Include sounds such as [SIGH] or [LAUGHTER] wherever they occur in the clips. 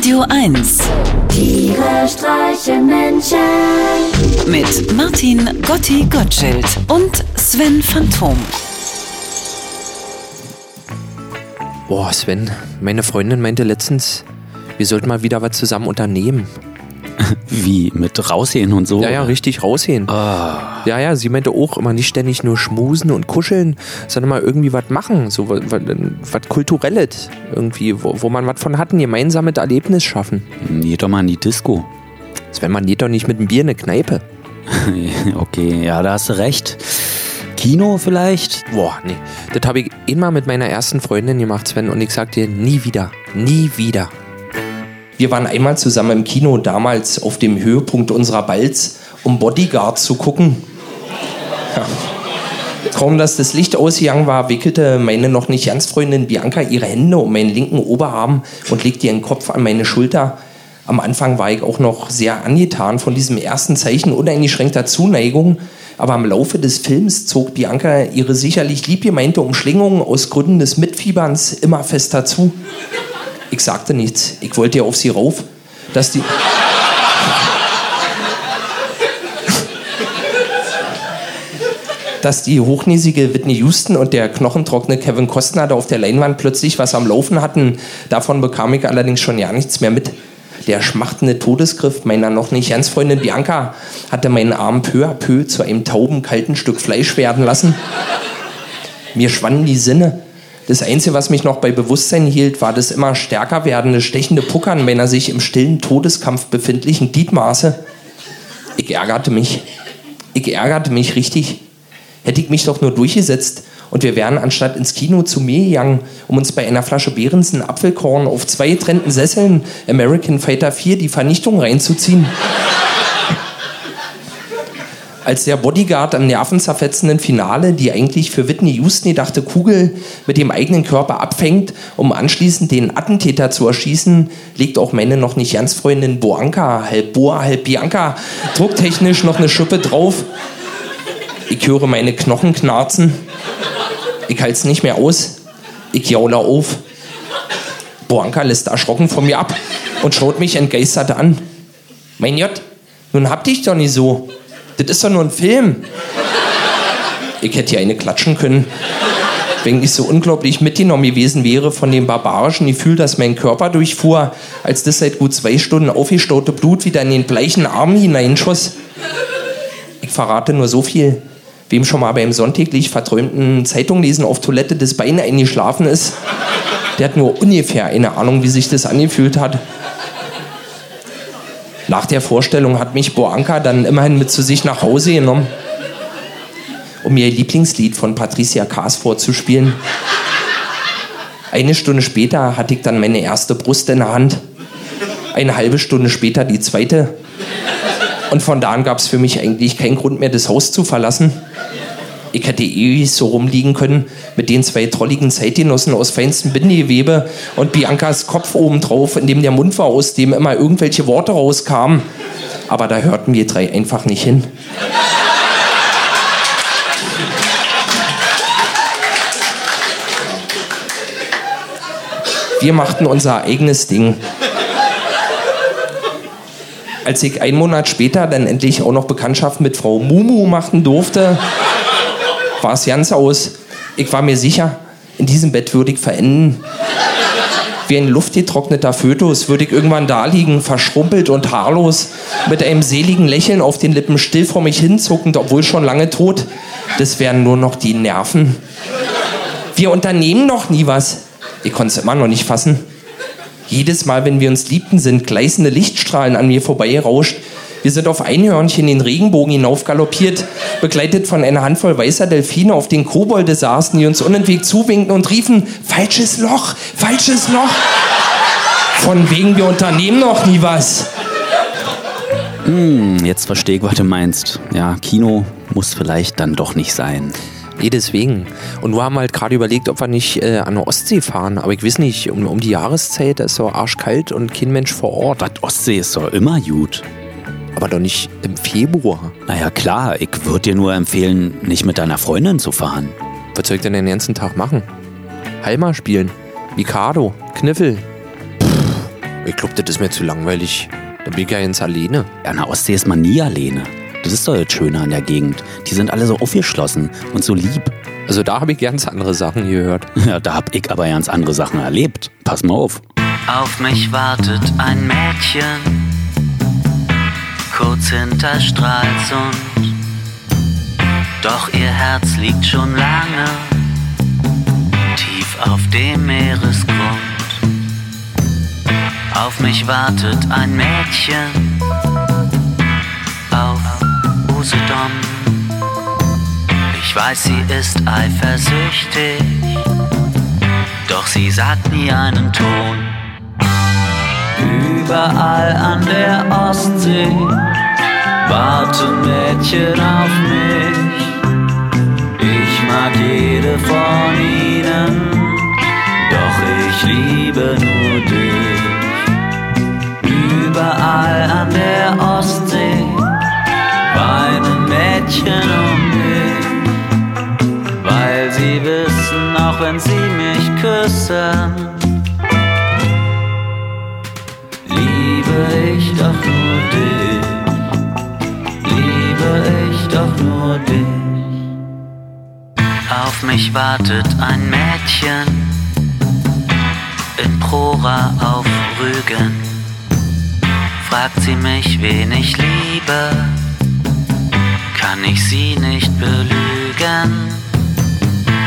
Radio 1 Tiere streichen Menschen. mit Martin Gotti Gottschild und Sven Phantom. Boah, Sven, meine Freundin meinte letztens, wir sollten mal wieder was zusammen unternehmen. [LAUGHS] Wie, mit rausgehen und so? Ja, ja, richtig rausgehen. Ah, Ja, ja, sie meinte auch immer nicht ständig nur schmusen und kuscheln, sondern mal irgendwie was machen, so was, Kulturelles irgendwie, wo, wo man was von hat, ein gemeinsames Erlebnis schaffen. geh doch mal in die Disco. Sven, man geht doch nicht mit einem Bier in eine Kneipe. [LAUGHS] okay, ja, da hast du recht. Kino vielleicht? Boah, nee. Das habe ich immer mit meiner ersten Freundin gemacht, Sven, und ich sag dir, nie wieder. Nie wieder. Wir waren einmal zusammen im Kino, damals auf dem Höhepunkt unserer Balz, um Bodyguard zu gucken. Ja. Kaum dass das Licht ausgegangen war, wickelte meine noch nicht ganz Freundin Bianca ihre Hände um meinen linken Oberarm und legte ihren Kopf an meine Schulter. Am Anfang war ich auch noch sehr angetan von diesem ersten Zeichen uneingeschränkter Zuneigung, aber im Laufe des Films zog Bianca ihre sicherlich liebgemeinte Umschlingung aus Gründen des Mitfieberns immer fester zu. Ich sagte nichts, ich wollte ja auf sie rauf, dass die... dass die hochnäsige Whitney Houston und der knochentrockene Kevin Costner da auf der Leinwand plötzlich was am Laufen hatten. Davon bekam ich allerdings schon ja nichts mehr mit. Der schmachtende Todesgriff meiner noch nicht ganz Freundin Bianca hatte meinen Arm peu à peu zu einem tauben, kalten Stück Fleisch werden lassen. Mir schwanden die Sinne. Das Einzige, was mich noch bei Bewusstsein hielt, war das immer stärker werdende, stechende Puckern meiner sich im stillen Todeskampf befindlichen Gliedmaße. Ich ärgerte mich. Ich ärgerte mich richtig. Hätte ich mich doch nur durchgesetzt und wir wären anstatt ins Kino zu mir gegangen, um uns bei einer Flasche Behrensen Apfelkorn auf zwei getrennten Sesseln American Fighter 4 die Vernichtung reinzuziehen. Als der Bodyguard am nervenzerfetzenden Finale die eigentlich für Whitney Houston gedachte Kugel mit dem eigenen Körper abfängt, um anschließend den Attentäter zu erschießen, legt auch meine noch nicht ganz Freundin Boanka, halb Boa, halb Bianca, drucktechnisch noch eine Schippe drauf. Ich höre meine Knochen knarzen. Ich halte es nicht mehr aus. Ich jaule auf. Boanka lässt erschrocken von mir ab und schaut mich entgeistert an. Mein Gott, nun hab dich doch nicht so. Das ist doch nur ein Film. Ich hätte hier eine klatschen können, wenn ich so unglaublich mitgenommen gewesen wäre von dem barbarischen Gefühl, das mein Körper durchfuhr, als das seit gut zwei Stunden aufgestaute Blut wieder in den bleichen Arm hineinschoss. Ich verrate nur so viel. Wem schon mal beim sonntäglich verträumten Zeitunglesen auf Toilette das Bein eingeschlafen ist, der hat nur ungefähr eine Ahnung, wie sich das angefühlt hat. Nach der Vorstellung hat mich Boanka dann immerhin mit zu sich nach Hause genommen, um ihr Lieblingslied von Patricia Kaas vorzuspielen. Eine Stunde später hatte ich dann meine erste Brust in der Hand. Eine halbe Stunde später die zweite. Und von da an gab es für mich eigentlich keinen Grund mehr, das Haus zu verlassen. Ich hätte ewig so rumliegen können mit den zwei trolligen Zeitgenossen aus feinstem Bindegewebe und Biancas Kopf obendrauf, in dem der Mund war, aus dem immer irgendwelche Worte rauskamen. Aber da hörten wir drei einfach nicht hin. Wir machten unser eigenes Ding. Als ich einen Monat später dann endlich auch noch Bekanntschaft mit Frau Mumu machen durfte, war es ganz aus. Ich war mir sicher, in diesem Bett würde ich verenden. Wie ein luftgetrockneter Fötus würde ich irgendwann da liegen, verschrumpelt und haarlos, mit einem seligen Lächeln auf den Lippen, still vor mich hinzuckend, obwohl schon lange tot. Das wären nur noch die Nerven. Wir unternehmen noch nie was. Ich konnte es immer noch nicht fassen. Jedes Mal, wenn wir uns liebten, sind gleißende Lichtstrahlen an mir vorbeigerauscht. Wir sind auf Einhörnchen den Regenbogen hinaufgaloppiert, begleitet von einer Handvoll weißer Delfine, auf den Kobolde saßen, die uns unentwegt zuwinkten und riefen, falsches Loch, falsches Loch. Von wegen, wir unternehmen noch nie was. Hm, jetzt verstehe ich, was du meinst. Ja, Kino muss vielleicht dann doch nicht sein. Nee, deswegen. Und wir haben halt gerade überlegt, ob wir nicht äh, an der Ostsee fahren. Aber ich weiß nicht, um, um die Jahreszeit, da ist so arschkalt und kein Mensch vor Ort. Das Ostsee ist doch immer gut. Aber doch nicht im Februar. Naja, klar, ich würde dir nur empfehlen, nicht mit deiner Freundin zu fahren. Was soll ich denn den ganzen Tag machen? Halma spielen, Mikado, Kniffel. Pff, Ich glaube, das ist mir zu langweilig. Da bin ich ja ganz alleine. Ja, an der Ostsee ist man nie alleine. Das ist doch das Schöne an der Gegend. Die sind alle so aufgeschlossen und so lieb. Also da habe ich ganz andere Sachen gehört. [LAUGHS] Ja, da hab ich aber ganz andere Sachen erlebt. Pass mal auf. Auf mich wartet ein Mädchen, kurz hinter Stralsund. Doch ihr Herz liegt schon lange tief auf dem Meeresgrund. Auf mich wartet ein Mädchen auf Usedom. Ich weiß, sie ist eifersüchtig, doch sie sagt nie einen Ton. Überall an der Ostsee warten Mädchen auf mich. Ich mag jede von ihnen, doch ich liebe nur dich. Überall an der Ostsee weinen Mädchen um mich, weil sie wissen, auch wenn sie mich küssen, Auf mich wartet ein Mädchen in Prora auf Rügen. Fragt sie mich, wen ich liebe, kann ich sie nicht belügen.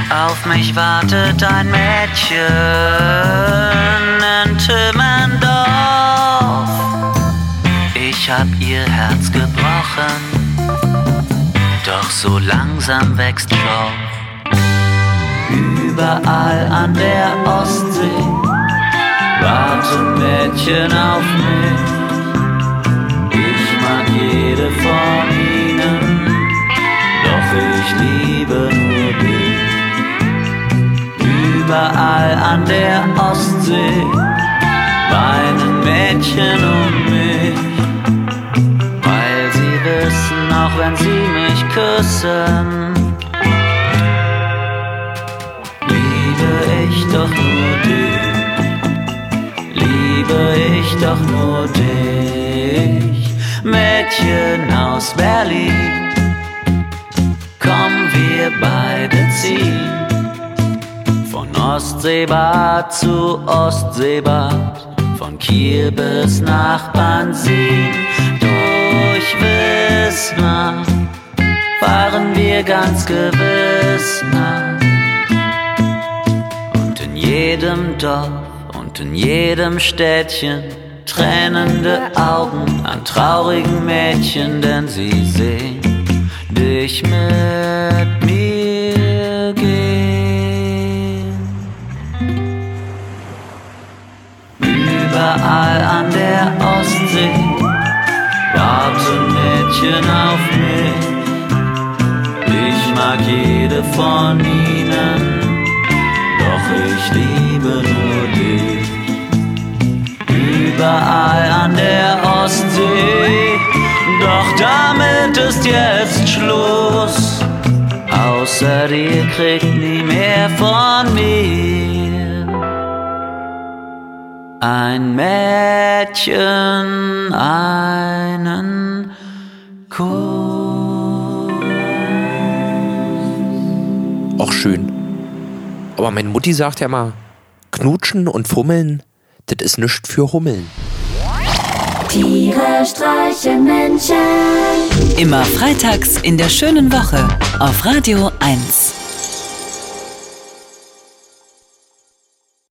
Auf mich wartet ein Mädchen in Timmendorf. Ich hab ihr Herz gebrochen, doch so langsam wächst Schorf. Überall an der Ostsee warten Mädchen auf mich. Ich mag jede von ihnen, doch ich liebe nur dich. Überall an der Ostsee weinen Mädchen um mich, weil sie wissen, auch wenn sie mich küssen, ich doch nur dich, liebe ich doch nur dich, Mädchen aus Berlin, komm wir beide ziehen. Von Ostseebad zu Ostseebad, von Kiel bis nach Bansin, durch Wismar fahren wir ganz gewiss nach. Jedem Dorf und in jedem Städtchen tränende Augen an traurigen Mädchen, denn sie sehen dich mit mir gehen. Überall an der Ostsee warten Mädchen auf mich. Ich mag jede von ihnen, ich liebe nur dich. Überall an der Ostsee, doch damit ist jetzt Schluss. Außer dir kriegt nie mehr von mir. Ein Mädchen einen Kuss. Auch schön. Aber meine Mutti sagt ja mal, knutschen und fummeln, das ist nichts für Hummeln. Tiere streichen Menschen. Immer freitags in der schönen Woche auf Radio 1.